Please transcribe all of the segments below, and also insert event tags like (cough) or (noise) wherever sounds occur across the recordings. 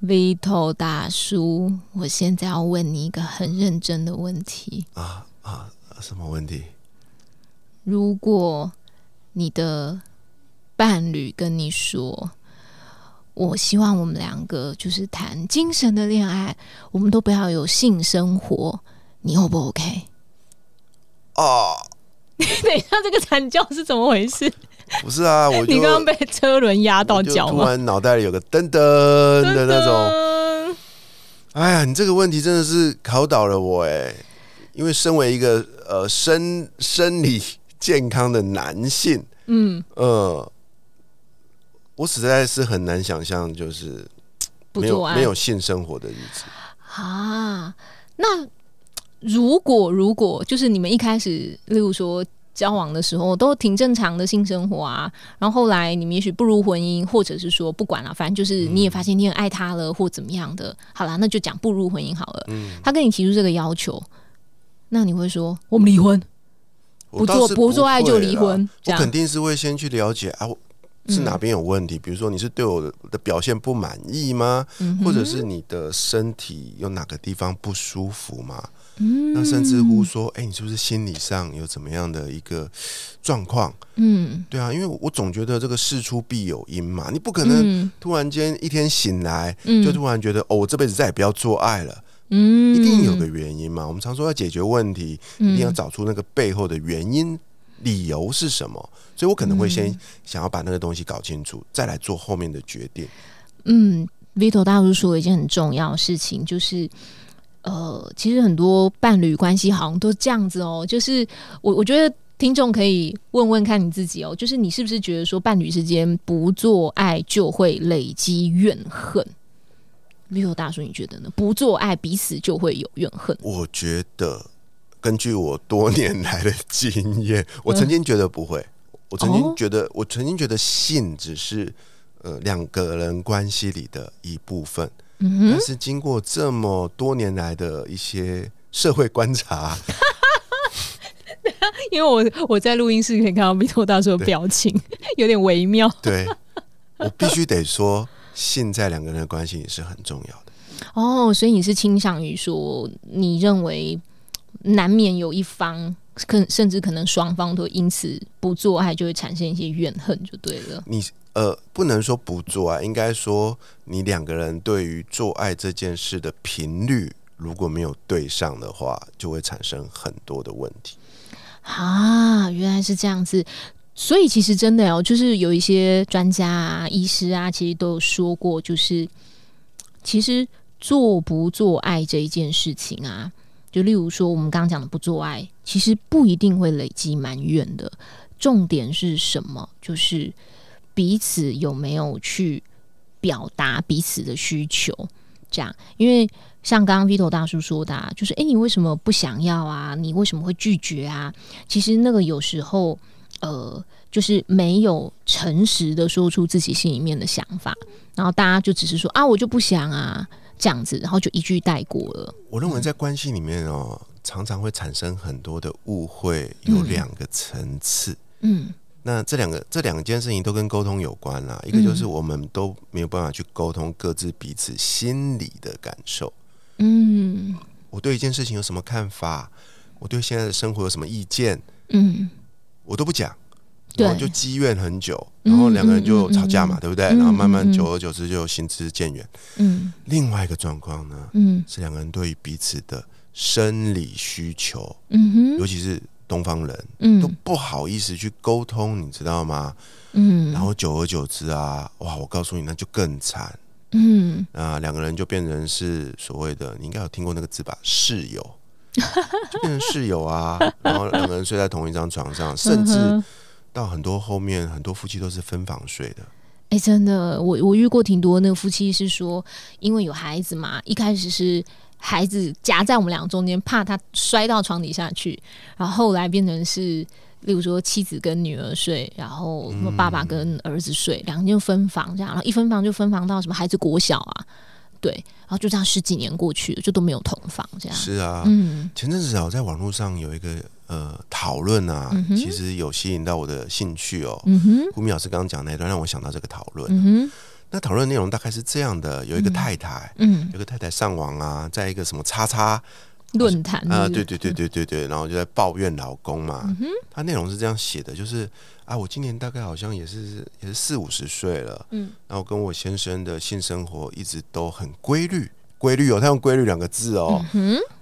V 头大叔，我现在要问你一个很认真的问题啊啊！什么问题？如果你的伴侣跟你说：“我希望我们两个就是谈精神的恋爱，我们都不要有性生活，你 O 不 OK？” 啊！(laughs) 等一下，这个惨叫是怎么回事？(laughs) 不是啊，我你刚刚被车轮压到脚吗？突然脑袋里有个噔噔的那种。哎呀，你这个问题真的是考倒了我哎！因为身为一个呃生生理健康的男性，嗯呃，我实在是很难想象，就是没有没有性生活的日子啊。那如果如果就是你们一开始，例如说交往的时候都挺正常的性生活啊，然后后来你们也许步入婚姻，或者是说不管了，反正就是你也发现你很爱他了，或怎么样的，好啦，那就讲步入婚姻好了。嗯，他跟你提出这个要求。那你会说我们离婚，不做不做爱就离婚？我肯定是会先去了解啊，是哪边有问题？比如说你是对我的表现不满意吗？或者是你的身体有哪个地方不舒服吗？那甚至乎说，哎，你是不是心理上有怎么样的一个状况？嗯，对啊，因为我总觉得这个事出必有因嘛，你不可能突然间一天醒来就突然觉得哦，我这辈子再也不要做爱了。嗯，一定有个原因嘛。我们常说要解决问题，一定要找出那个背后的原因、理由是什么。所以我可能会先想要把那个东西搞清楚，再来做后面的决定。嗯，Vito 大叔说一件很重要的事情，就是呃，其实很多伴侣关系好像都这样子哦。就是我我觉得听众可以问问看你自己哦，就是你是不是觉得说伴侣之间不做爱就会累积怨恨？没有大叔，你觉得呢？不做爱，彼此就会有怨恨。我觉得，根据我多年来的经验，我曾经觉得不会。我曾经觉得，我曾经觉得性只是呃两个人关系里的一部分。嗯但是经过这么多年来的一些社会观察，(laughs) 因为我我在录音室可以看到米托大叔的表情 (laughs) 有点微妙。(laughs) 对，我必须得说。现在两个人的关系也是很重要的哦，所以你是倾向于说，你认为难免有一方，可甚至可能双方都因此不做爱，就会产生一些怨恨，就对了。你呃，不能说不做爱，应该说你两个人对于做爱这件事的频率如果没有对上的话，就会产生很多的问题。啊，原来是这样子。所以其实真的哦，就是有一些专家啊、医师啊，其实都有说过，就是其实做不做爱这一件事情啊，就例如说我们刚刚讲的不做爱，其实不一定会累积埋怨的。重点是什么？就是彼此有没有去表达彼此的需求。这样，因为像刚刚 Vito 大叔说的，就是哎，你为什么不想要啊？你为什么会拒绝啊？其实那个有时候。呃，就是没有诚实的说出自己心里面的想法，然后大家就只是说啊，我就不想啊，这样子，然后就一句带过了。我认为在关系里面哦，常常会产生很多的误会，有两个层次。嗯，那这两个这两件事情都跟沟通有关啦。一个就是我们都没有办法去沟通各自彼此心里的感受。嗯，我对一件事情有什么看法？我对现在的生活有什么意见？嗯。我都不讲，然后就积怨很久，然后两个人就吵架嘛，对不对？然后慢慢久而久之就行之渐远。嗯，另外一个状况呢，嗯，是两个人对于彼此的生理需求，嗯哼，尤其是东方人，嗯，都不好意思去沟通，你知道吗？嗯，然后久而久之啊，哇，我告诉你，那就更惨。嗯，啊两个人就变成是所谓的，你应该有听过那个字吧，室友。(laughs) 就变成室友啊，然后两个人睡在同一张床上，甚至到很多后面很多夫妻都是分房睡的。哎，真的，我我遇过挺多那个夫妻是说，因为有孩子嘛，一开始是孩子夹在我们俩中间，怕他摔到床底下去，然后后来变成是，例如说妻子跟女儿睡，然后爸爸跟儿子睡，两个人就分房这样，然后一分房就分房到什么孩子国小啊，对，然后就这样十几年过去了，就都没有同房这样。是啊，嗯，前阵子啊，在网络上有一个。呃，讨论啊，其实有吸引到我的兴趣哦。胡明老师刚刚讲那段，让我想到这个讨论。那讨论内容大概是这样的：有一个太太，嗯，有个太太上网啊，在一个什么叉叉论坛啊，对对对对对对，然后就在抱怨老公嘛。他内容是这样写的，就是啊，我今年大概好像也是也是四五十岁了，嗯，然后跟我先生的性生活一直都很规律。规律哦，他用“规律”两个字哦，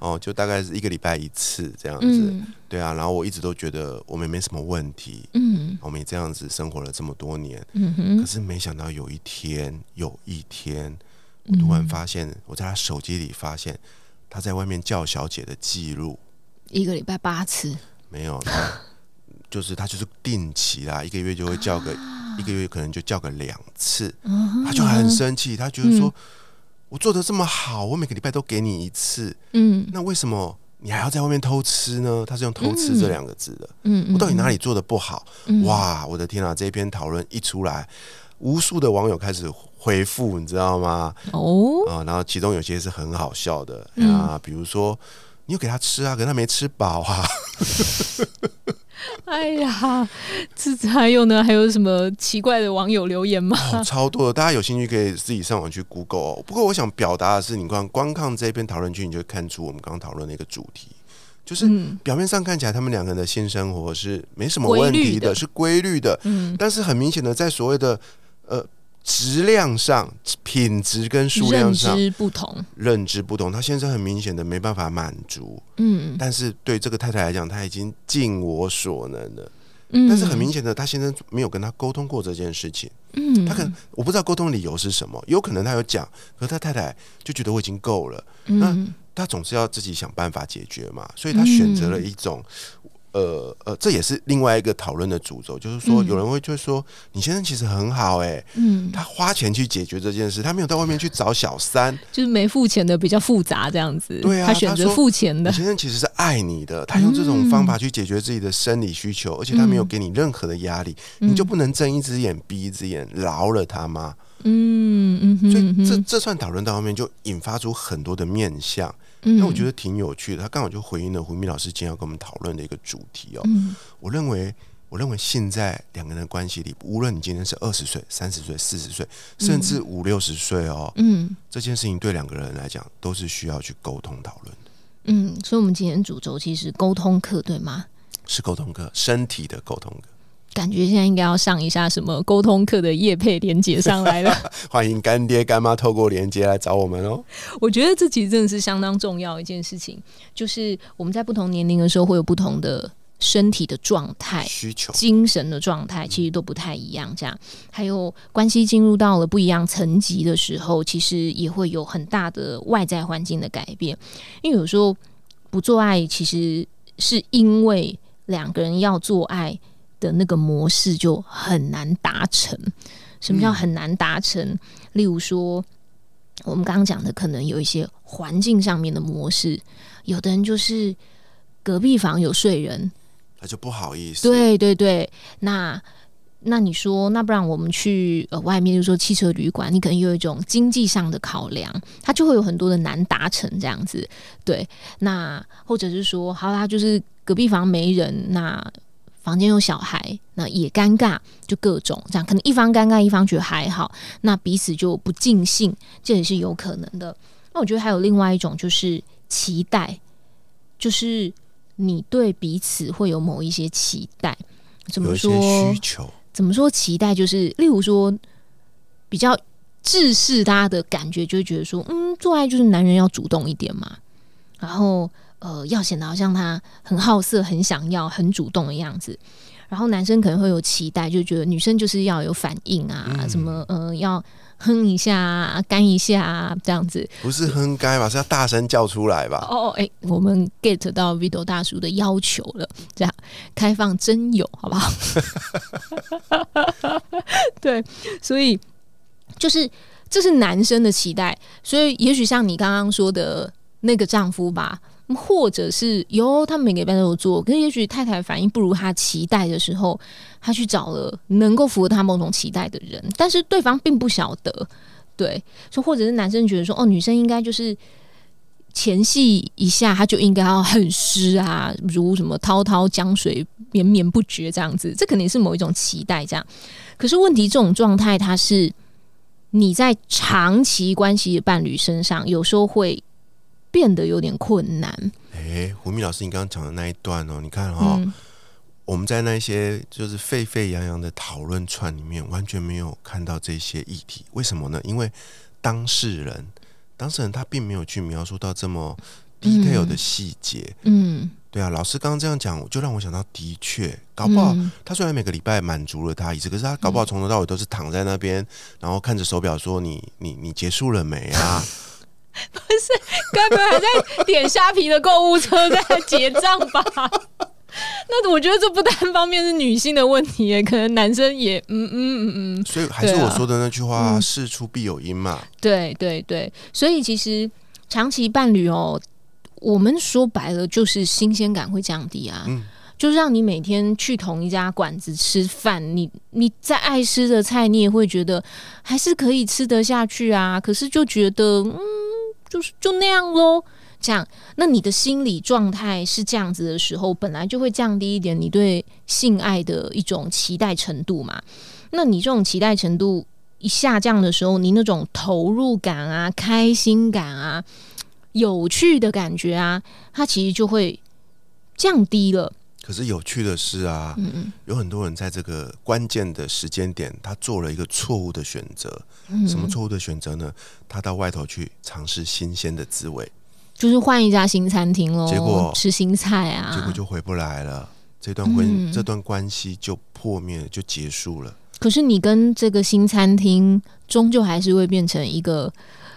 哦，就大概是一个礼拜一次这样子，对啊。然后我一直都觉得我们没什么问题，嗯，我们也这样子生活了这么多年，嗯哼。可是没想到有一天，有一天，我突然发现，我在他手机里发现他在外面叫小姐的记录，一个礼拜八次，没有，他就是他就是定期啦，一个月就会叫个，(gasps) 一个月可能就叫个两次，他就很生气，他觉得说。我做的这么好，我每个礼拜都给你一次，嗯，那为什么你还要在外面偷吃呢？他是用“偷吃”这两个字的，嗯，我到底哪里做的不好？哇，我的天啊！这一篇讨论一出来，无数的网友开始回复，你知道吗？哦，啊，然后其中有些是很好笑的啊，比如说你有给他吃啊，可是他没吃饱啊。(laughs) (laughs) 哎呀，这还有呢？还有什么奇怪的网友留言吗？超多的，大家有兴趣可以自己上网去 Google 哦。不过我想表达的是，你光光看这篇讨论区，你就看出我们刚刚讨论的一个主题，就是表面上看起来他们两个人的性生活是没什么问题的，是规律的。嗯，但是很明显的，在所谓的呃。质量上、品质跟数量上认知不同，认知不同，他先生很明显的没办法满足，嗯，但是对这个太太来讲，他已经尽我所能了，嗯，但是很明显的，他先生没有跟他沟通过这件事情，嗯，他可能我不知道沟通理由是什么，有可能他有讲，可是他太太就觉得我已经够了，那他总是要自己想办法解决嘛，所以他选择了一种。呃呃，这也是另外一个讨论的主轴，就是说，有人会就说，你先生其实很好，哎，嗯，他花钱去解决这件事，他没有到外面去找小三，就是没付钱的比较复杂这样子，对啊，他选择付钱的。你先生其实是爱你的，他用这种方法去解决自己的生理需求，而且他没有给你任何的压力，你就不能睁一只眼闭一只眼，饶了他吗？嗯嗯，所以这这算讨论到后面就引发出很多的面相。那我觉得挺有趣的，他刚好就回应了胡明老师今天要跟我们讨论的一个主题哦。我认为，我认为现在两个人的关系里，无论你今天是二十岁、三十岁、四十岁，甚至五六十岁哦，嗯，这件事情对两个人来讲都是需要去沟通讨论的。嗯，所以，我们今天主轴其实沟通课，对吗？是沟通课，身体的沟通课。感觉现在应该要上一下什么沟通课的业配连接上来了。(laughs) 欢迎干爹干妈透过连接来找我们哦。我觉得这其实真的是相当重要一件事情，就是我们在不同年龄的时候会有不同的身体的状态、需求、精神的状态，其实都不太一样。这样，还有关系进入到了不一样层级的时候，其实也会有很大的外在环境的改变。因为有时候不做爱，其实是因为两个人要做爱。的那个模式就很难达成。什么叫很难达成？例如说，我们刚刚讲的，可能有一些环境上面的模式。有的人就是隔壁房有睡人，他就不好意思。对对对，那那你说，那不然我们去呃外面，就说汽车旅馆，你可能有一种经济上的考量，它就会有很多的难达成这样子。对，那或者是说，好啦，就是隔壁房没人，那。房间有小孩，那也尴尬，就各种这样，可能一方尴尬，一方觉得还好，那彼此就不尽兴，这也是有可能的。那我觉得还有另外一种，就是期待，就是你对彼此会有某一些期待，怎么说？需求？怎么说？期待就是，例如说，比较制式，大家的感觉就会觉得说，嗯，做爱就是男人要主动一点嘛，然后。呃，要显得好像他很好色、很想要、很主动的样子，然后男生可能会有期待，就觉得女生就是要有反应啊，什么呃，要哼一下、干一下这样子，不是哼干吧？是要大声叫出来吧？哦，哎，我们 get 到 Vito 大叔的要求了，这样开放真有，好不好？(laughs) 对，所以就是这是男生的期待，所以也许像你刚刚说的那个丈夫吧。或者是有他每个礼拜都有做，可是也许太太反应不如他期待的时候，他去找了能够符合他某种期待的人，但是对方并不晓得，对，说或者是男生觉得说，哦，女生应该就是前戏一下，他就应该要很湿啊，(laughs) 如什么滔滔江水绵绵不绝这样子，这肯定是某一种期待，这样。可是问题，这种状态，它是你在长期关系的伴侣身上，有时候会。变得有点困难。哎，胡明老师，你刚刚讲的那一段哦，你看哈，我们在那些就是沸沸扬扬的讨论串里面，完全没有看到这些议题。为什么呢？因为当事人，当事人他并没有去描述到这么 detail 的细节。嗯，对啊，老师刚刚这样讲，就让我想到，的确，搞不好他虽然每个礼拜满足了他一次，可是他搞不好从头到尾都是躺在那边，然后看着手表说：“你你你结束了没啊？” (laughs) (laughs) 不是，该不会还在点虾皮的购物车在结账吧？(laughs) 那我觉得这不单方面是女性的问题，可能男生也嗯嗯嗯嗯。所以还是我说的那句话，事出必有因嘛。对对对，所以其实长期伴侣哦，我们说白了就是新鲜感会降低啊。嗯，就是让你每天去同一家馆子吃饭，你你再爱吃的菜，你也会觉得还是可以吃得下去啊。可是就觉得嗯。就是就那样喽，这样，那你的心理状态是这样子的时候，本来就会降低一点你对性爱的一种期待程度嘛。那你这种期待程度一下降的时候，你那种投入感啊、开心感啊、有趣的感觉啊，它其实就会降低了。可是有趣的是啊，有很多人在这个关键的时间点，他做了一个错误的选择。什么错误的选择呢？他到外头去尝试新鲜的滋味，就是换一家新餐厅喽。结果吃新菜啊，结果就回不来了。这段婚这段关系就破灭了，就结束了。可是你跟这个新餐厅，终究还是会变成一个。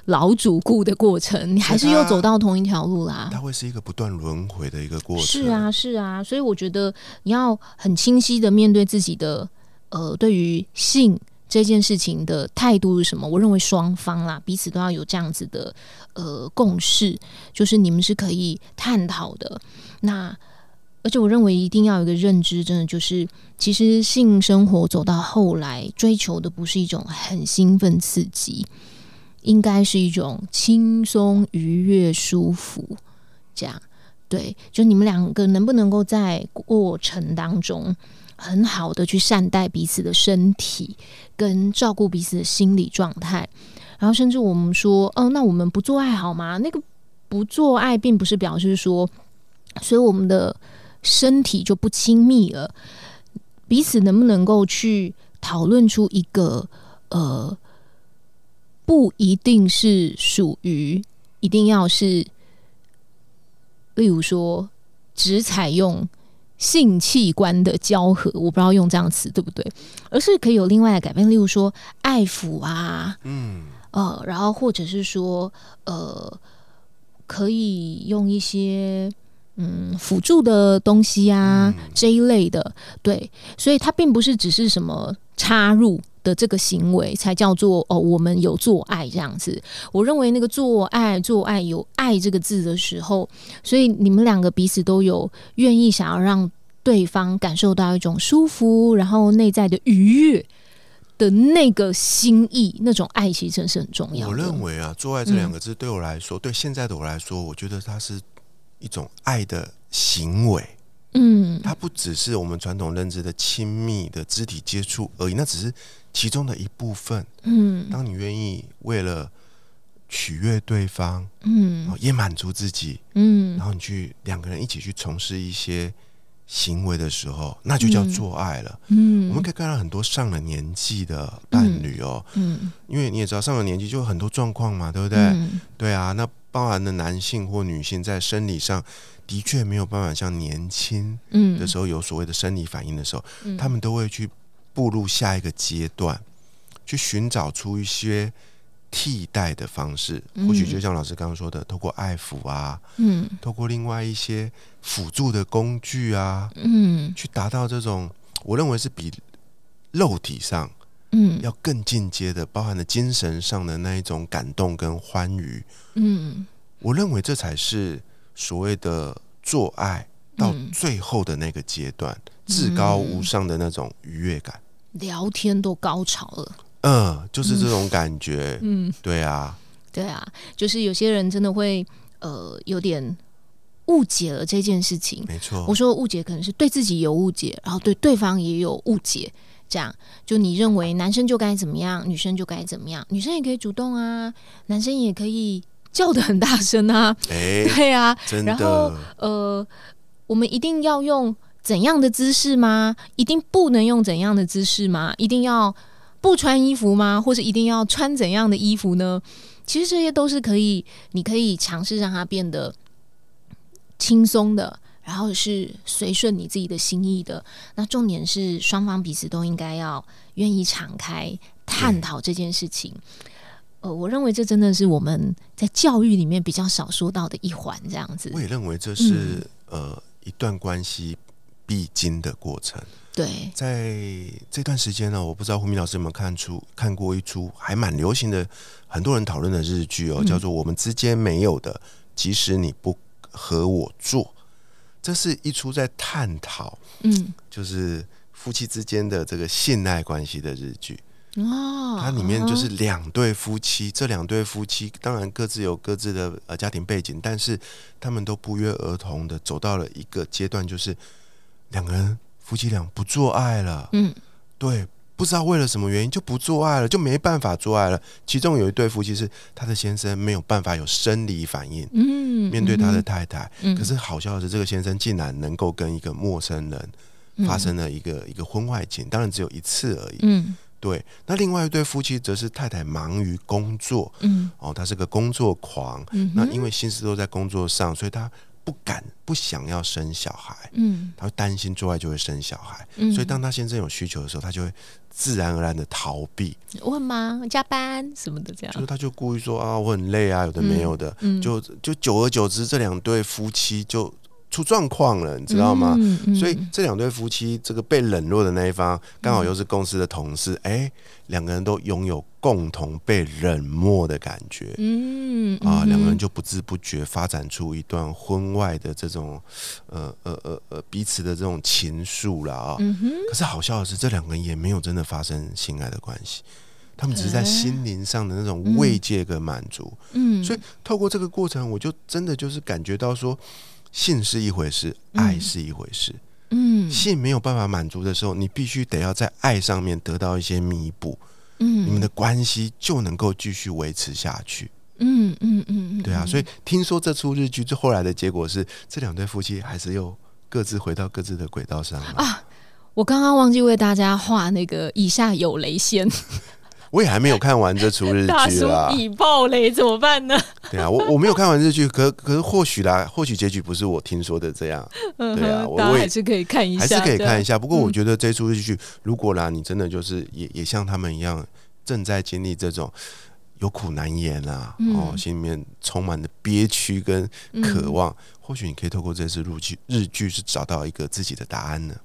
老主顾的过程，你还是又走到同一条路啦。它会是一个不断轮回的一个过程。是啊，是啊，所以我觉得你要很清晰的面对自己的呃，对于性这件事情的态度是什么？我认为双方啦，彼此都要有这样子的呃共识，就是你们是可以探讨的。那而且我认为一定要有一个认知，真的就是其实性生活走到后来，追求的不是一种很兴奋刺激。应该是一种轻松、愉悦、舒服，这样对。就你们两个能不能够在过程当中很好的去善待彼此的身体，跟照顾彼此的心理状态，然后甚至我们说，哦，那我们不做爱好吗？那个不做爱，并不是表示说，所以我们的身体就不亲密了。彼此能不能够去讨论出一个呃？不一定是属于，一定要是，例如说只采用性器官的交合，我不知道用这样词对不对，而是可以有另外的改变，例如说爱抚啊，嗯，呃，然后或者是说，呃，可以用一些嗯辅助的东西啊这一类的，对，所以它并不是只是什么插入。的这个行为才叫做哦，我们有做爱这样子。我认为那个做爱、做爱有爱这个字的时候，所以你们两个彼此都有愿意想要让对方感受到一种舒服，然后内在的愉悦的那个心意，那种爱其实真是很重要。我认为啊，做爱这两个字对我来说，对现在的我来说，我觉得它是一种爱的行为。嗯，它不只是我们传统认知的亲密的肢体接触而已，那只是。其中的一部分，嗯，当你愿意为了取悦对方，嗯，也满足自己，嗯，然后你去两个人一起去从事一些行为的时候，那就叫做爱了。嗯，我们可以看到很多上了年纪的伴侣哦，嗯，因为你也知道上了年纪就有很多状况嘛，对不对？对啊，那包含的男性或女性在生理上的确没有办法像年轻嗯。的时候有所谓的生理反应的时候，他们都会去。步入下一个阶段，去寻找出一些替代的方式。或许就像老师刚刚说的，透过爱抚啊，嗯，透过另外一些辅助的工具啊，嗯，去达到这种我认为是比肉体上，嗯，要更进阶的，包含了精神上的那一种感动跟欢愉。嗯，我认为这才是所谓的做爱到最后的那个阶段，至高无上的那种愉悦感。聊天都高潮了，嗯，就是这种感觉，嗯，对啊，对啊，就是有些人真的会呃有点误解了这件事情，没错。我说误解可能是对自己有误解，然后对对方也有误解，这样。就你认为男生就该怎么样，女生就该怎么样，女生也可以主动啊，男生也可以叫的很大声啊，哎，(laughs) 对啊，真的，然后呃，我们一定要用。怎样的姿势吗？一定不能用怎样的姿势吗？一定要不穿衣服吗？或者一定要穿怎样的衣服呢？其实这些都是可以，你可以尝试让它变得轻松的，然后是随顺你自己的心意的。那重点是双方彼此都应该要愿意敞开探讨这件事情。呃，我认为这真的是我们在教育里面比较少说到的一环。这样子，我也认为这是呃一段关系。必经的过程。对，在这段时间呢，我不知道胡明老师有没有看出看过一出还蛮流行的，很多人讨论的日剧哦，叫做《我们之间没有的》，即使你不和我做，这是一出在探讨，嗯，就是夫妻之间的这个信赖关系的日剧。哦，它里面就是两对夫妻，这两对夫妻当然各自有各自的呃家庭背景，但是他们都不约而同的走到了一个阶段，就是。两个人夫妻俩不做爱了，嗯，对，不知道为了什么原因就不做爱了，就没办法做爱了。其中有一对夫妻是他的先生没有办法有生理反应，嗯，面对他的太太，可是好笑的是，这个先生竟然能够跟一个陌生人发生了一个一个婚外情，当然只有一次而已，嗯，对。那另外一对夫妻则是太太忙于工作，嗯，哦，他是个工作狂，那因为心思都在工作上，所以他。不敢不想要生小孩，嗯，他会担心做爱就会生小孩，嗯，所以当他先生有需求的时候，他就会自然而然的逃避。我很忙，加班什么的，这样，就是他就故意说啊，我很累啊，有的没有的，就就久而久之，这两对夫妻就。出状况了，你知道吗？所以这两对夫妻，这个被冷落的那一方，刚好又是公司的同事，哎，两个人都拥有共同被冷漠的感觉，嗯啊，两个人就不知不觉发展出一段婚外的这种，呃呃呃呃，彼此的这种情愫了啊。可是好笑的是，这两个人也没有真的发生性爱的关系，他们只是在心灵上的那种慰藉跟满足。嗯，所以透过这个过程，我就真的就是感觉到说。性是一回事，爱是一回事。嗯，性没有办法满足的时候，你必须得要在爱上面得到一些弥补。嗯，你们的关系就能够继续维持下去。嗯嗯嗯，对啊。所以听说这出日剧最后来的结果是，这两对夫妻还是又各自回到各自的轨道上了啊。我刚刚忘记为大家画那个以下有雷线。我也还没有看完这出日剧啊！已爆雷怎么办呢？对啊，我我没有看完日剧，可可是或许啦，或许结局不是我听说的这样。对啊，我还是可以看一下，还是可以看一下。不过我觉得这出日剧，如果啦，你真的就是也也像他们一样，正在经历这种有苦难言啊，哦，心里面充满了憋屈跟渴望，或许你可以透过这次日剧日剧是找到一个自己的答案呢。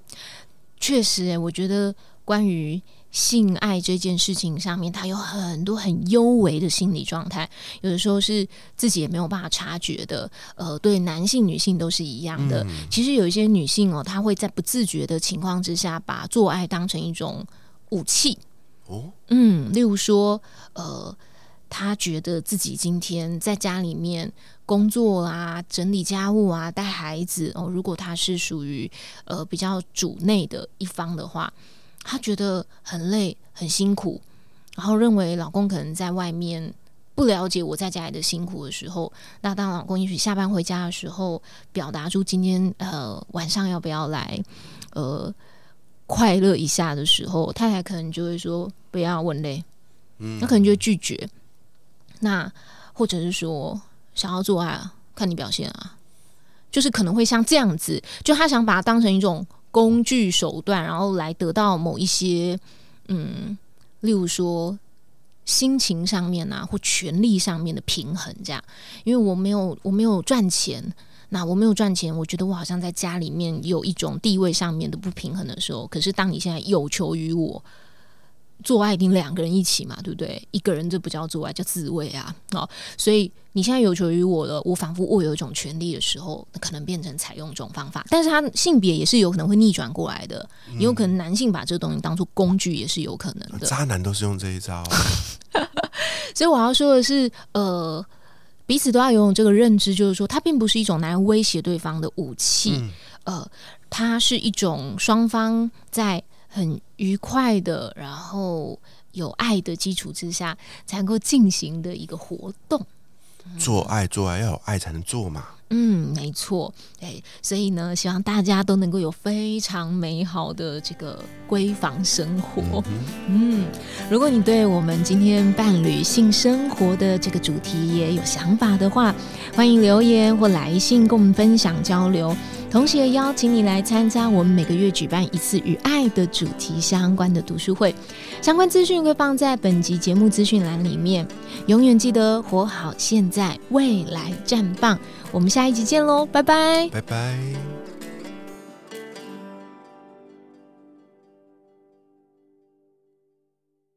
确实，哎，我觉得关于。性爱这件事情上面，他有很多很幽微的心理状态，有的时候是自己也没有办法察觉的。呃，对男性、女性都是一样的。其实有一些女性哦，她会在不自觉的情况之下，把做爱当成一种武器。哦，嗯，例如说，呃，她觉得自己今天在家里面工作啊，整理家务啊，带孩子哦，如果她是属于呃比较主内的一方的话。她觉得很累、很辛苦，然后认为老公可能在外面不了解我在家里的辛苦的时候，那当老公也许下班回家的时候，表达出今天呃晚上要不要来呃快乐一下的时候，太太可能就会说不要，问累，嗯，那可能就会拒绝。那或者是说想要做爱啊，看你表现啊，就是可能会像这样子，就他想把它当成一种。工具手段，然后来得到某一些嗯例如说心情上面啊，或权力上面的平衡，这样，因为我没有我没有赚钱，那我没有赚钱，我觉得我好像在家里面有一种地位上面的不平衡的时候，可是当你现在有求于我。做爱一定两个人一起嘛，对不对？一个人这不叫做爱，叫自慰啊！哦，所以你现在有求于我了，我仿佛握有一种权利的时候，可能变成采用这种方法。但是他性别也是有可能会逆转过来的，也有可能男性把这个东西当做工具也是有可能的。渣男都是用这一招，(laughs) 所以我要说的是，呃，彼此都要拥有这个认知，就是说，它并不是一种来威胁对方的武器，呃，它是一种双方在。很愉快的，然后有爱的基础之下，才能够进行的一个活动。做爱，做爱要有爱才能做嘛。嗯，没错。哎，所以呢，希望大家都能够有非常美好的这个闺房生活。嗯，如果你对我们今天伴侣性生活的这个主题也有想法的话，欢迎留言或来信跟我们分享交流。同时也邀请你来参加我们每个月举办一次与爱的主题相关的读书会，相关资讯会放在本集节目资讯栏里面。永远记得活好现在，未来绽放。我们下一集见喽，拜拜，拜拜。